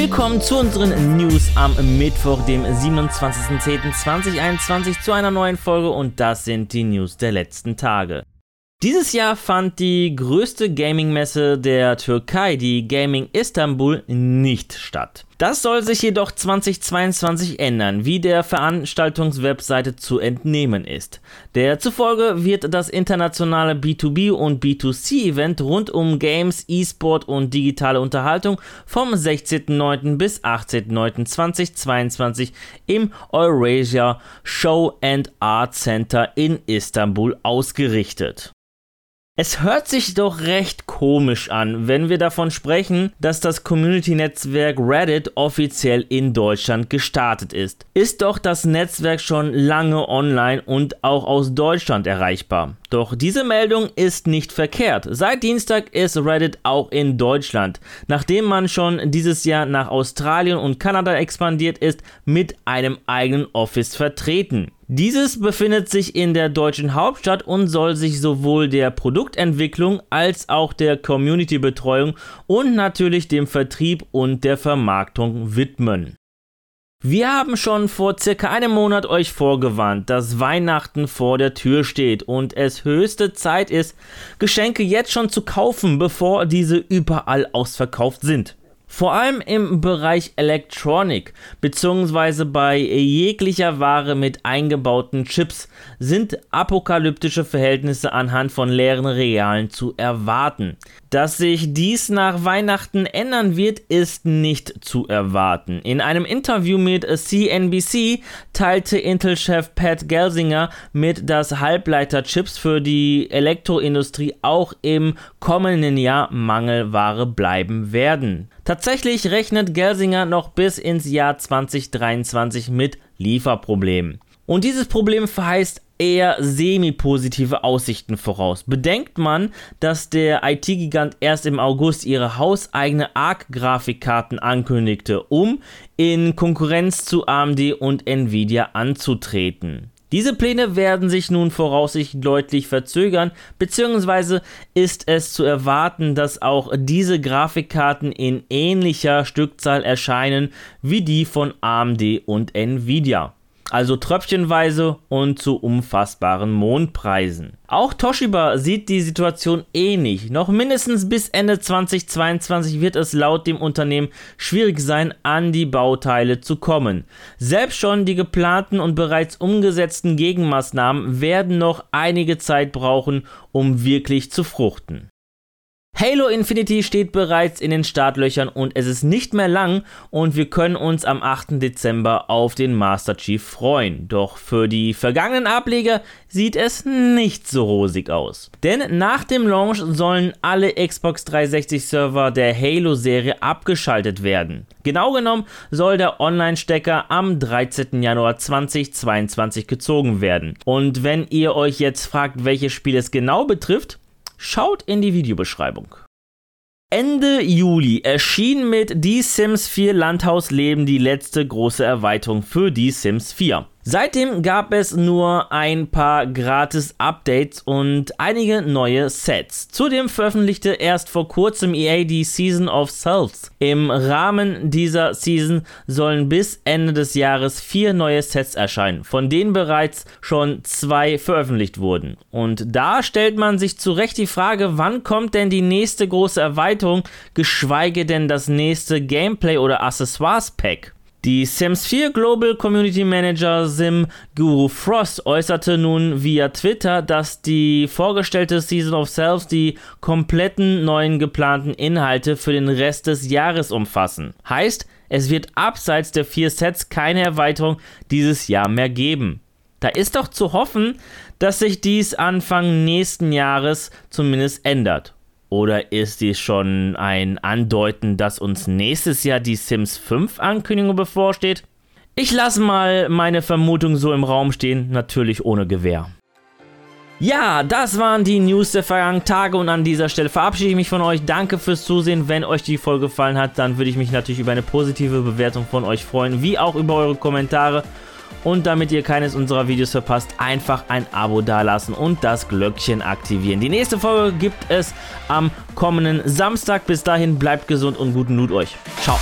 Willkommen zu unseren News am Mittwoch, dem 27.10.2021 zu einer neuen Folge und das sind die News der letzten Tage. Dieses Jahr fand die größte Gaming-Messe der Türkei, die Gaming Istanbul, nicht statt. Das soll sich jedoch 2022 ändern, wie der Veranstaltungswebseite zu entnehmen ist. Der zufolge wird das internationale B2B und B2C-Event rund um Games, E-Sport und digitale Unterhaltung vom 16.09. bis 18.09.2022 im Eurasia Show and Art Center in Istanbul ausgerichtet. Es hört sich doch recht komisch an, wenn wir davon sprechen, dass das Community-Netzwerk Reddit offiziell in Deutschland gestartet ist. Ist doch das Netzwerk schon lange online und auch aus Deutschland erreichbar. Doch diese Meldung ist nicht verkehrt. Seit Dienstag ist Reddit auch in Deutschland, nachdem man schon dieses Jahr nach Australien und Kanada expandiert ist, mit einem eigenen Office vertreten. Dieses befindet sich in der deutschen Hauptstadt und soll sich sowohl der Produktentwicklung als auch der Community-Betreuung und natürlich dem Vertrieb und der Vermarktung widmen. Wir haben schon vor circa einem Monat euch vorgewarnt, dass Weihnachten vor der Tür steht und es höchste Zeit ist, Geschenke jetzt schon zu kaufen, bevor diese überall ausverkauft sind. Vor allem im Bereich Electronic bzw. bei jeglicher Ware mit eingebauten Chips sind apokalyptische Verhältnisse anhand von leeren Regalen zu erwarten. Dass sich dies nach Weihnachten ändern wird, ist nicht zu erwarten. In einem Interview mit CNBC teilte Intel-Chef Pat Gelsinger mit, dass Halbleiterchips für die Elektroindustrie auch im kommenden Jahr Mangelware bleiben werden. Tatsächlich rechnet Gelsinger noch bis ins Jahr 2023 mit Lieferproblemen. Und dieses Problem verheißt eher semi-positive Aussichten voraus. Bedenkt man, dass der IT-Gigant erst im August ihre hauseigene ARC-Grafikkarten ankündigte, um in Konkurrenz zu AMD und Nvidia anzutreten. Diese Pläne werden sich nun voraussichtlich deutlich verzögern, beziehungsweise ist es zu erwarten, dass auch diese Grafikkarten in ähnlicher Stückzahl erscheinen wie die von AMD und Nvidia also tröpfchenweise und zu unfassbaren Mondpreisen. Auch Toshiba sieht die Situation ähnlich. Noch mindestens bis Ende 2022 wird es laut dem Unternehmen schwierig sein, an die Bauteile zu kommen. Selbst schon die geplanten und bereits umgesetzten Gegenmaßnahmen werden noch einige Zeit brauchen, um wirklich zu fruchten. Halo Infinity steht bereits in den Startlöchern und es ist nicht mehr lang und wir können uns am 8. Dezember auf den Master Chief freuen. Doch für die vergangenen Ableger sieht es nicht so rosig aus. Denn nach dem Launch sollen alle Xbox 360 Server der Halo-Serie abgeschaltet werden. Genau genommen soll der Online-Stecker am 13. Januar 2022 gezogen werden. Und wenn ihr euch jetzt fragt, welches Spiel es genau betrifft, Schaut in die Videobeschreibung. Ende Juli erschien mit Die Sims 4 Landhausleben die letzte große Erweiterung für Die Sims 4. Seitdem gab es nur ein paar gratis Updates und einige neue Sets. Zudem veröffentlichte erst vor kurzem EA die Season of Selves. Im Rahmen dieser Season sollen bis Ende des Jahres vier neue Sets erscheinen, von denen bereits schon zwei veröffentlicht wurden. Und da stellt man sich zu Recht die Frage, wann kommt denn die nächste große Erweiterung, geschweige denn das nächste Gameplay oder Accessoires Pack? Die Sims 4 Global Community Manager Sim Guru Frost äußerte nun via Twitter, dass die vorgestellte Season of Selves die kompletten neuen geplanten Inhalte für den Rest des Jahres umfassen. Heißt, es wird abseits der vier Sets keine Erweiterung dieses Jahr mehr geben. Da ist doch zu hoffen, dass sich dies Anfang nächsten Jahres zumindest ändert. Oder ist dies schon ein Andeuten, dass uns nächstes Jahr die Sims 5 Ankündigung bevorsteht? Ich lasse mal meine Vermutung so im Raum stehen, natürlich ohne Gewehr. Ja, das waren die News der vergangenen Tage und an dieser Stelle verabschiede ich mich von euch. Danke fürs Zusehen. Wenn euch die Folge gefallen hat, dann würde ich mich natürlich über eine positive Bewertung von euch freuen, wie auch über eure Kommentare. Und damit ihr keines unserer Videos verpasst, einfach ein Abo dalassen und das Glöckchen aktivieren. Die nächste Folge gibt es am kommenden Samstag. Bis dahin bleibt gesund und guten Loot euch. Ciao.